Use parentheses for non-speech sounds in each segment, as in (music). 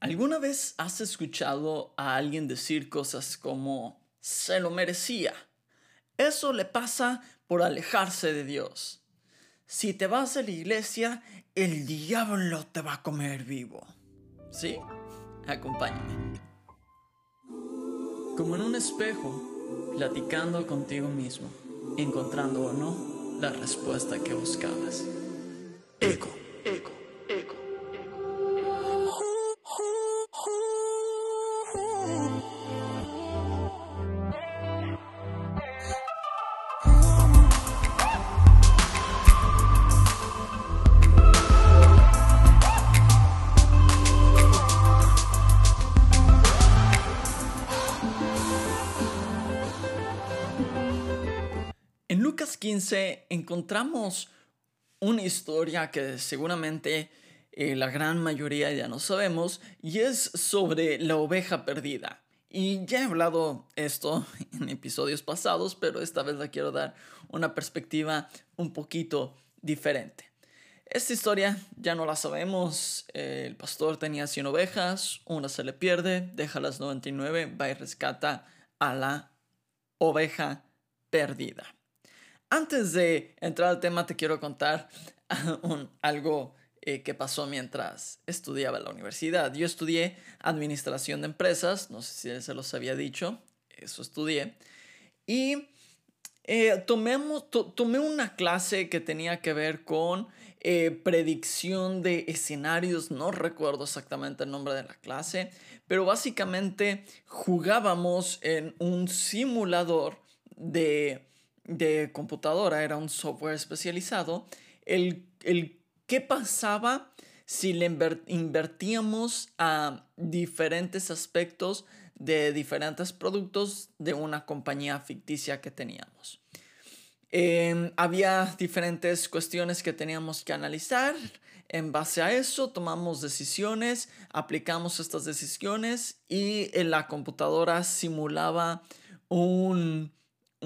¿Alguna vez has escuchado a alguien decir cosas como se lo merecía? Eso le pasa por alejarse de Dios. Si te vas de la iglesia, el diablo te va a comer vivo. ¿Sí? Acompáñame. Como en un espejo, platicando contigo mismo, encontrando o no la respuesta que buscabas. Eco, eco. 15 encontramos una historia que seguramente eh, la gran mayoría ya no sabemos y es sobre la oveja perdida. Y ya he hablado esto (laughs) en episodios pasados, pero esta vez la quiero dar una perspectiva un poquito diferente. Esta historia ya no la sabemos. El pastor tenía 100 ovejas, una se le pierde, deja las 99, va y rescata a la oveja perdida. Antes de entrar al tema, te quiero contar (laughs) algo eh, que pasó mientras estudiaba en la universidad. Yo estudié administración de empresas, no sé si se los había dicho, eso estudié. Y eh, tomé, una clase que tenía que ver con eh, predicción de escenarios, no recuerdo exactamente el nombre de la clase, pero básicamente jugábamos en un simulador de de computadora, era un software especializado, el, el qué pasaba si le invertíamos a diferentes aspectos de diferentes productos de una compañía ficticia que teníamos. Em, había diferentes cuestiones que teníamos que analizar. En base a eso tomamos decisiones, aplicamos estas decisiones y la computadora simulaba un,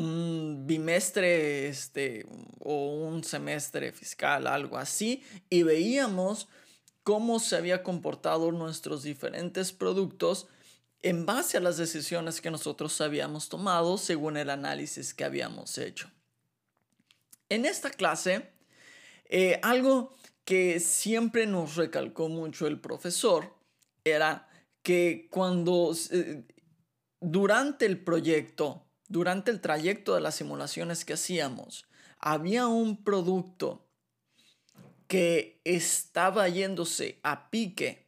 un bimestre este, o un semestre fiscal, algo así, y veíamos cómo se había comportado nuestros diferentes productos en base a las decisiones que nosotros habíamos tomado según el análisis que habíamos hecho. En esta clase, eh, algo que siempre nos recalcó mucho el profesor era que cuando eh, durante el proyecto durante el trayecto de las simulaciones que hacíamos, había un producto que estaba yéndose a pique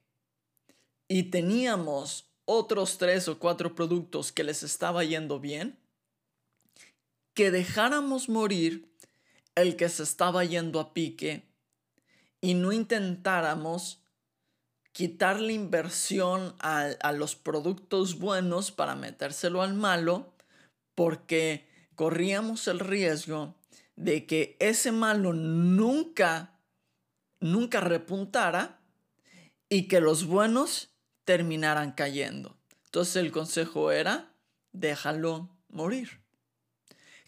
y teníamos otros tres o cuatro productos que les estaba yendo bien, que dejáramos morir el que se estaba yendo a pique y no intentáramos quitar la inversión a, a los productos buenos para metérselo al malo porque corríamos el riesgo de que ese malo nunca, nunca repuntara y que los buenos terminaran cayendo. Entonces el consejo era, déjalo morir.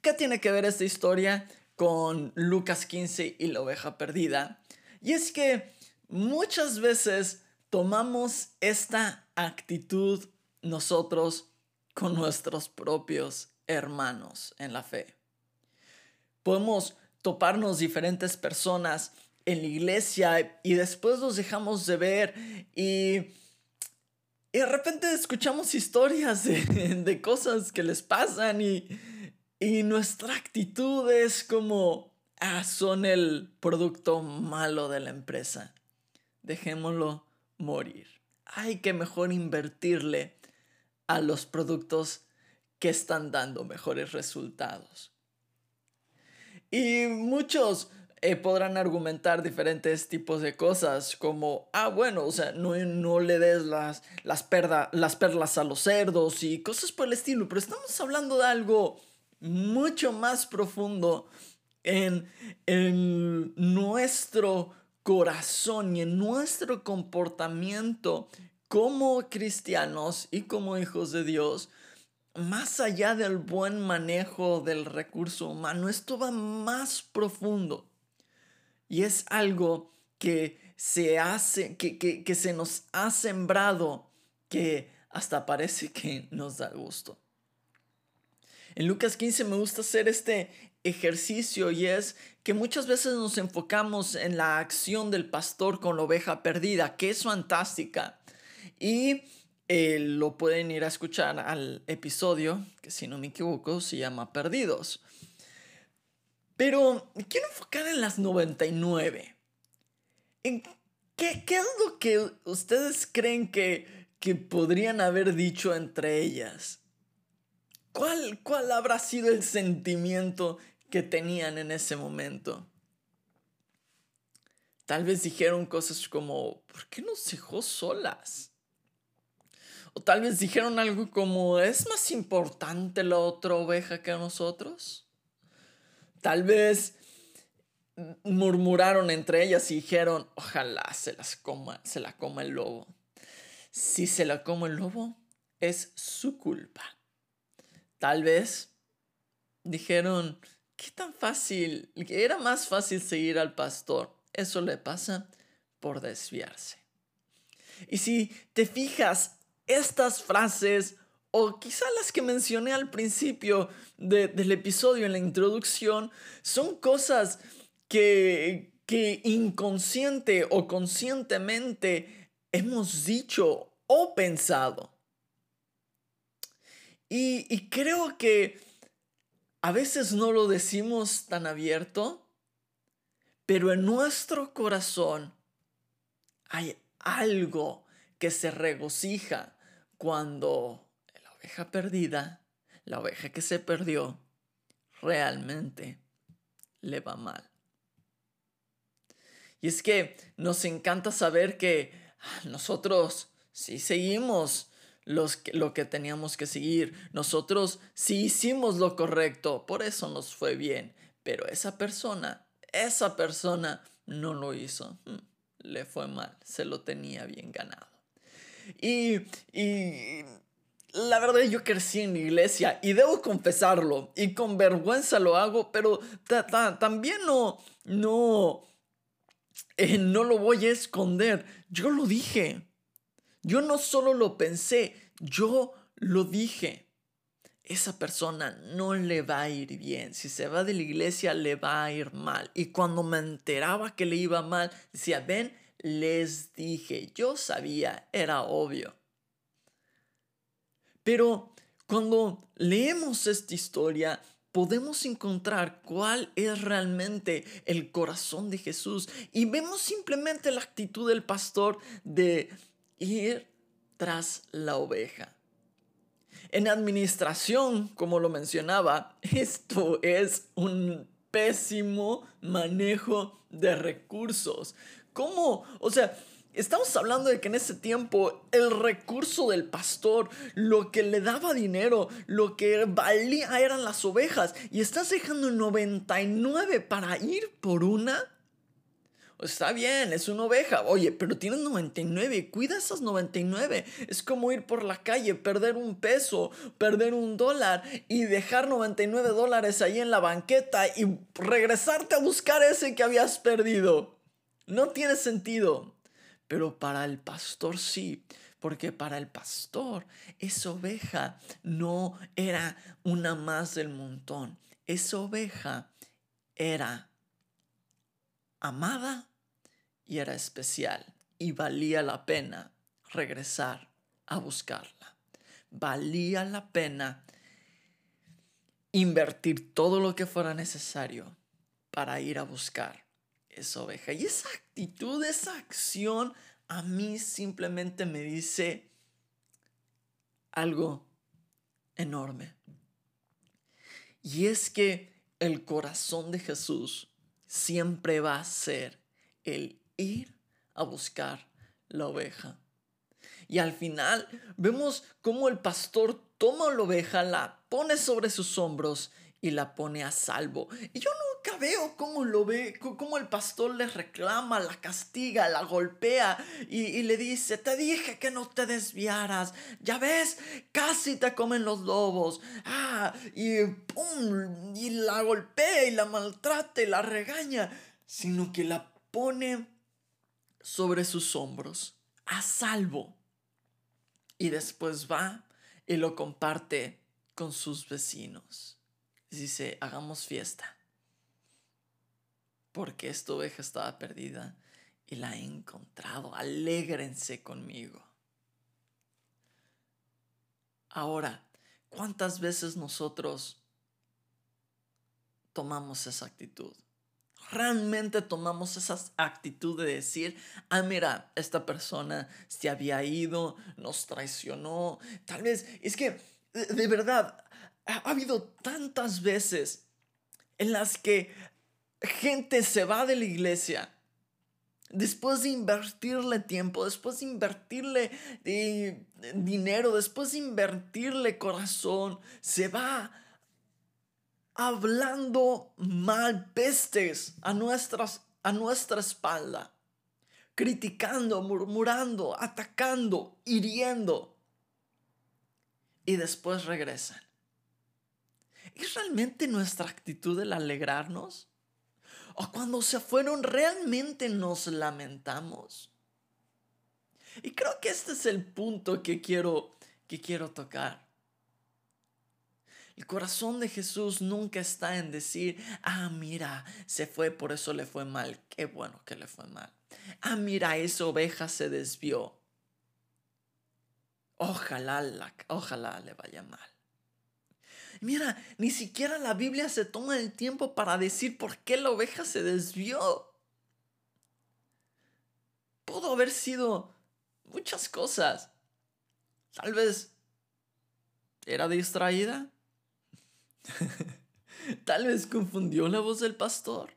¿Qué tiene que ver esta historia con Lucas 15 y la oveja perdida? Y es que muchas veces tomamos esta actitud nosotros con nuestros propios hermanos en la fe. Podemos toparnos diferentes personas en la iglesia y después los dejamos de ver y, de repente escuchamos historias de, cosas que les pasan y, y nuestra actitud es como, ah, son el producto malo de la empresa. Dejémoslo morir. Hay que mejor invertirle a los productos que están dando mejores resultados. Y muchos eh, podrán argumentar diferentes tipos de cosas como, ah, bueno, o sea, no, no le des las, las, las perlas a los cerdos y cosas por el estilo, pero estamos hablando de algo mucho más profundo en, en nuestro corazón y en nuestro comportamiento como cristianos y como hijos de Dios más allá del buen manejo del recurso humano, esto va más profundo. Y es algo que se hace, que, que se nos ha sembrado, que hasta parece que nos da gusto. En Lucas 15 me gusta hacer este ejercicio y es que muchas veces nos enfocamos en la acción del pastor con la oveja perdida, que es fantástica. Y eh, lo pueden ir a escuchar al episodio, que si no me equivoco se llama Perdidos. Pero quiero enfocar en las 99. ¿En qué, qué es lo que ustedes creen que, que podrían haber dicho entre ellas? ¿Cuál, ¿Cuál habrá sido el sentimiento que tenían en ese momento? Tal vez dijeron cosas como, ¿por qué nos dejó solas? O tal vez dijeron algo como, ¿es más importante la otra oveja que nosotros? Tal vez murmuraron entre ellas y dijeron, ojalá se las coma, se la coma el lobo. Si se la come el lobo, es su culpa. Tal vez dijeron, ¿qué tan fácil? Era más fácil seguir al pastor. Eso le pasa por desviarse. Y si te fijas, estas frases o quizá las que mencioné al principio del episodio en la introducción son cosas que, que inconsciente o conscientemente hemos dicho o pensado. Y, y creo que a veces no lo decimos tan abierto, pero en nuestro corazón hay algo que se regocija cuando la oveja perdida, la oveja que se perdió, realmente le va mal. Y es que nos encanta saber que ah, nosotros sí seguimos los lo que teníamos que seguir. Nosotros sí hicimos lo correcto, por eso nos fue bien. Pero esa persona, esa persona no lo hizo. Hmm, le fue mal, se lo tenía bien ganado. Y, la verdad yo crecí en la iglesia y debo confesarlo y con vergüenza lo hago, pero también no, no, eh, no lo voy a esconder. Yo lo dije. Yo no solo lo pensé, yo lo dije. Esa persona no le va a ir bien. Si se va de la iglesia, le va a ir mal. Y cuando me enteraba que le iba mal, decía, ven, les dije, yo sabía, era obvio. Pero cuando leemos esta historia, podemos encontrar cuál es realmente el corazón de Jesús y vemos simplemente la actitud del pastor de ir tras la oveja. En administración, como lo mencionaba, (laughs) esto es un pésimo manejo de recursos. ¿Cómo? O sea, estamos hablando de que en ese tiempo el recurso del pastor, lo que le daba dinero, lo que valía eran las ovejas. Y estás dejando 99 para ir por una. Está bien, es una oveja. Oye, pero tienes 99, cuida esas 99. Es como ir por la calle, perder un peso, perder un dólar y dejar 99 dólares ahí en la banqueta y regresarte a buscar ese que habías perdido. No tiene sentido. Pero para el pastor sí, porque para el pastor esa oveja no era una más del montón. Esa oveja era amada y era especial y valía la pena regresar a buscarla. Valía la pena invertir todo lo que fuera necesario para ir a buscar esa oveja. Y esa actitud, esa acción, a mí simplemente me dice algo enorme. Y es que el corazón de Jesús siempre va a ser el ir a buscar la oveja. Y al final vemos cómo el pastor toma la oveja, la pone sobre sus hombros y la pone a salvo. Y yo nunca veo cómo lo ve, cómo el pastor le reclama, la castiga, la golpea y, le dice, te dije que no te desviaras, ya ves, casi te comen los lobos. Ah, y pum, y la golpea y la maltrata y la regaña, sino que la pone sobre sus hombros, a salvo. Y después va y lo comparte con sus vecinos. Dice, hagamos fiesta. Porque esta oveja estaba perdida y la he encontrado. Alégrense conmigo. Ahora, ¿cuántas veces nosotros tomamos esa actitud? Realmente tomamos esa actitud de decir, ah, mira, esta persona se había ido, nos traicionó, tal vez, es que, de, verdad, ha habido tantas veces en las que gente se va de la iglesia después de invertirle tiempo, después de invertirle eh, dinero, después de invertirle corazón, se va hablando mal pestes a, nuestras, a nuestra espalda, criticando, murmurando, atacando, hiriendo. Y después regresan. ¿Es realmente nuestra actitud el alegrarnos? ¿O cuando se fueron realmente nos lamentamos? Y creo que este es el punto que quiero, que quiero tocar. El corazón de Jesús nunca está en decir, ah, mira, se fue, por eso le fue mal. Qué bueno que le fue mal. Ah, mira, esa oveja se desvió. Ojalá, ojalá le vaya mal. Mira, ni siquiera la Biblia se toma el tiempo para decir por qué la oveja se desvió. Pudo haber sido muchas cosas. Tal vez era distraída. (laughs) Tal vez confundió la voz del pastor.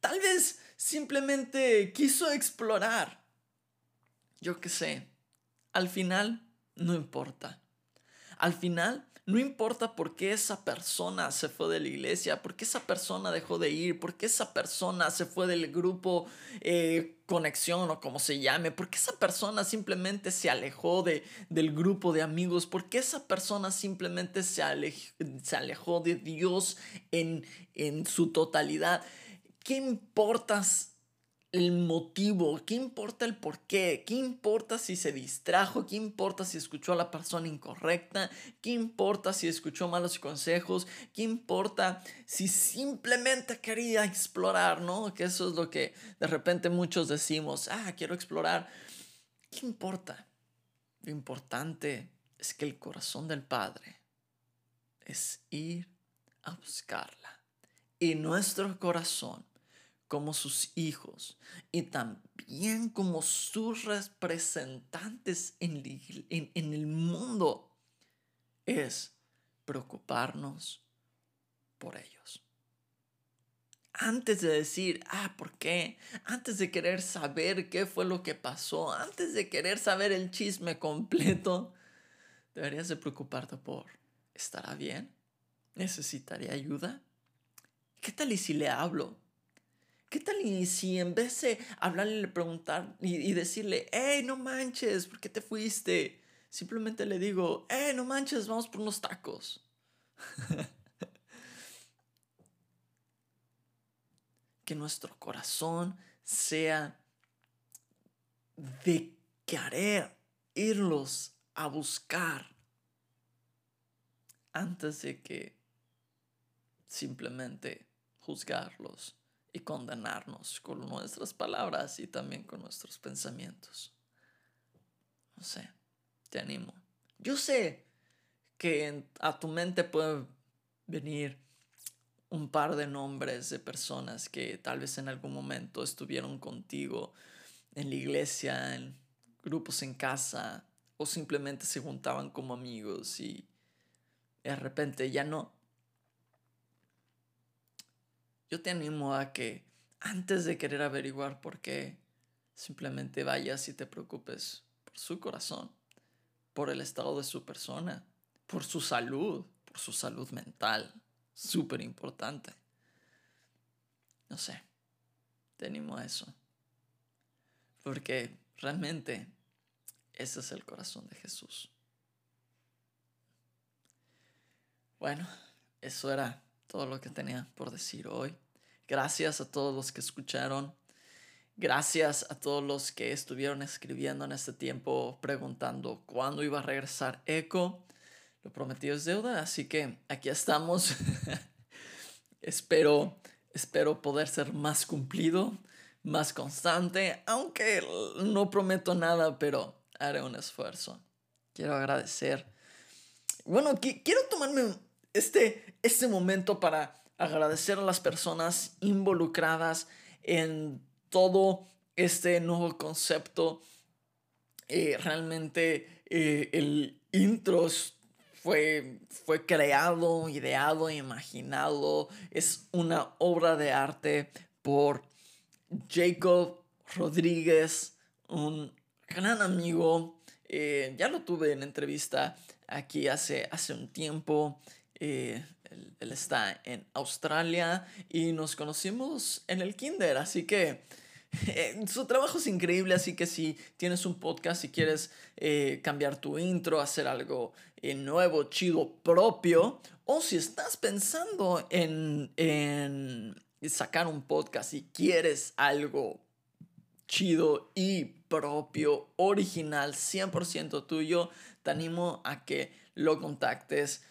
Tal vez simplemente quiso explorar. Yo qué sé. Al final, no importa. Al final, no importa por qué esa persona se fue de la iglesia, por qué esa persona dejó de ir, por qué esa persona se fue del grupo eh, conexión o como se llame, por qué esa persona simplemente se alejó de, del grupo de amigos, por qué esa persona simplemente se, se alejó de Dios en, en su totalidad. ¿Qué importas el motivo, qué importa el por qué, qué importa si se distrajo, qué importa si escuchó a la persona incorrecta, qué importa si escuchó malos consejos, qué importa si simplemente quería explorar, ¿no? Que eso es lo que de repente muchos decimos, ah, quiero explorar. ¿Qué importa? Lo importante es que el corazón del Padre es ir a buscarla. Y nuestro corazón como sus hijos y también como sus representantes en, en, el mundo es preocuparnos por ellos. Antes de decir, ah, ¿por qué? Antes de querer saber qué fue lo que pasó, antes de querer saber el chisme completo, deberías de preocuparte por, ¿estará bien? ¿Necesitaría ayuda? ¿Qué tal y si le hablo? ¿Qué tal y si en vez de hablarle, le preguntar y, decirle, hey, no manches, ¿por qué te fuiste? Simplemente le digo, hey, no manches, vamos por unos tacos. (laughs) que nuestro corazón sea de querer irlos a buscar antes de que simplemente juzgarlos y condenarnos con nuestras palabras y también con nuestros pensamientos. No sé, te animo. Yo sé que a tu mente puede venir un par de nombres de personas que tal vez en algún momento estuvieron contigo en la iglesia, en grupos en casa, o simplemente se juntaban como amigos y de repente ya no, yo te animo a que antes de querer averiguar por qué, simplemente vayas y te preocupes por su corazón, por el estado de su persona, por su salud, por su salud mental, súper importante. No sé, te animo a eso. Porque realmente ese es el corazón de Jesús. Bueno, eso era todo lo que tenía por decir hoy. Gracias a todos los que escucharon. Gracias a todos los que estuvieron escribiendo en este tiempo preguntando cuándo iba a regresar Echo. Lo prometido es deuda, así que aquí estamos. (laughs) espero, espero poder ser más cumplido, más constante, aunque no prometo nada, pero haré un esfuerzo. Quiero agradecer. Bueno, quiero tomarme este, este momento para agradecer a las personas involucradas en todo este nuevo concepto. Eh, realmente eh, el intro fue, fue creado, ideado, imaginado. Es una obra de arte por Jacob Rodríguez, un gran amigo. Eh, ya lo tuve en entrevista aquí hace, hace un tiempo. Él, está en Australia y nos conocimos en el kinder, así que (laughs) eh, su trabajo es increíble, así que si tienes un podcast y quieres eh, cambiar tu intro, hacer algo eh, nuevo, chido, propio, o si estás pensando en, en sacar un podcast y quieres algo chido y propio, original, 100% tuyo, te animo a que lo contactes.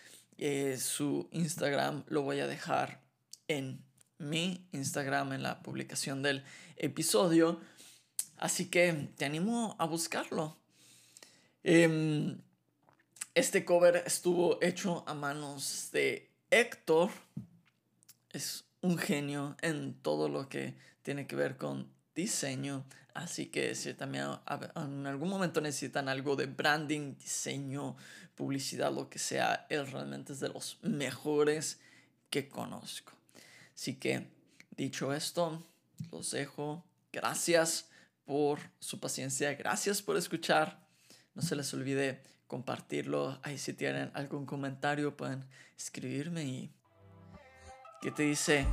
Su Instagram lo voy a dejar en mi Instagram en la publicación del episodio. Así que te animo a buscarlo. Em, este cover estuvo hecho a manos de Héctor. Es un genio en todo lo que tiene que ver con diseño. Así que si también en algún momento necesitan algo de branding, diseño, publicidad, lo que sea, él realmente es de los mejores que conozco. Así que, dicho esto, los dejo. Gracias por su paciencia, gracias por escuchar. No se les olvide compartirlo. Ahí si tienen algún comentario pueden escribirme y qué te dice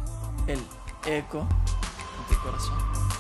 el eco de tu corazón.